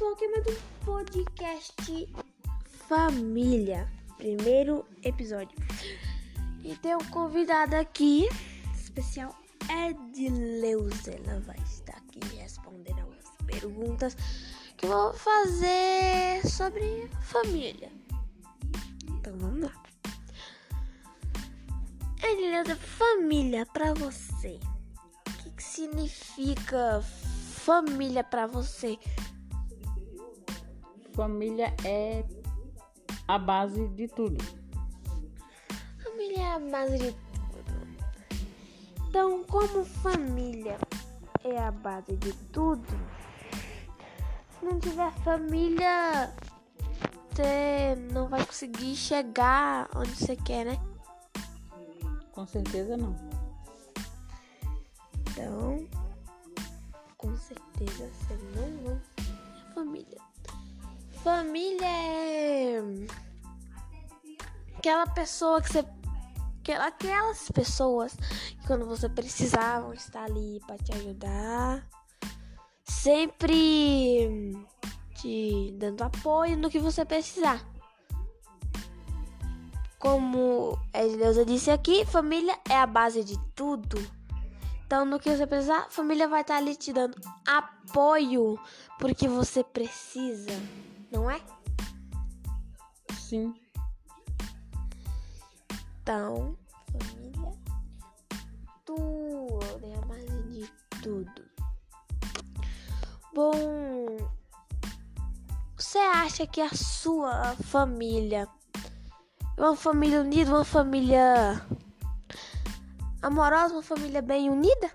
tema do podcast Família, primeiro episódio. E tem um convidado aqui, especial Edileuza. Ela vai estar aqui respondendo algumas perguntas que eu vou fazer sobre família. Então vamos lá. Edileuza, família pra você. O que, que significa família pra você? Família é a base de tudo. Família é a base de tudo. Então, como família é a base de tudo, se não tiver família, você não vai conseguir chegar onde você quer, né? Com certeza não. Então, com certeza você não vai. Família é aquela pessoa que você aquela- aquelas pessoas que quando você precisar vão estar ali para te ajudar, sempre te dando apoio no que você precisar. Como a Deusa disse aqui, família é a base de tudo. Então, no que você precisar, família vai estar ali te dando apoio porque você precisa, não é? Sim. Então, família, tudo é a base de tudo. Bom, você acha que a sua família é uma família unida, uma família amorosa, uma família bem unida?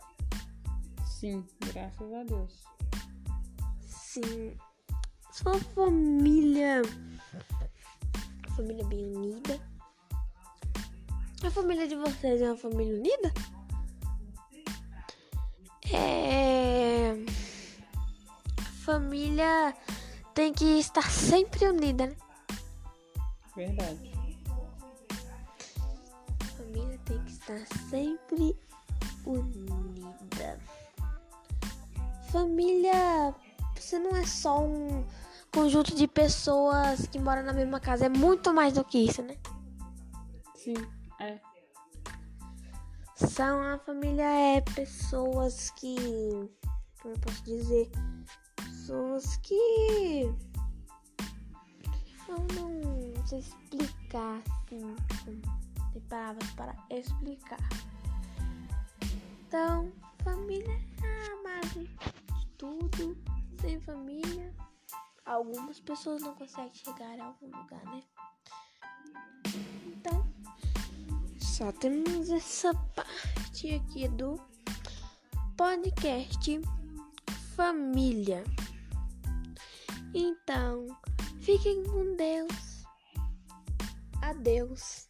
Sim, graças a Deus. Sim. Sua família. Família bem unida. A família de vocês é uma família unida? É. Família tem que estar sempre unida, né? Verdade. Família tem que estar sempre unida. Família, você não é só um conjunto de pessoas que moram na mesma casa, é muito mais do que isso, né? Sim, é. São a família é pessoas que, como eu posso dizer, pessoas que eu não sei explicar assim, tem palavras para explicar. Algumas pessoas não conseguem chegar a algum lugar, né? Então, só temos essa parte aqui do podcast Família. Então, fiquem com Deus. Adeus.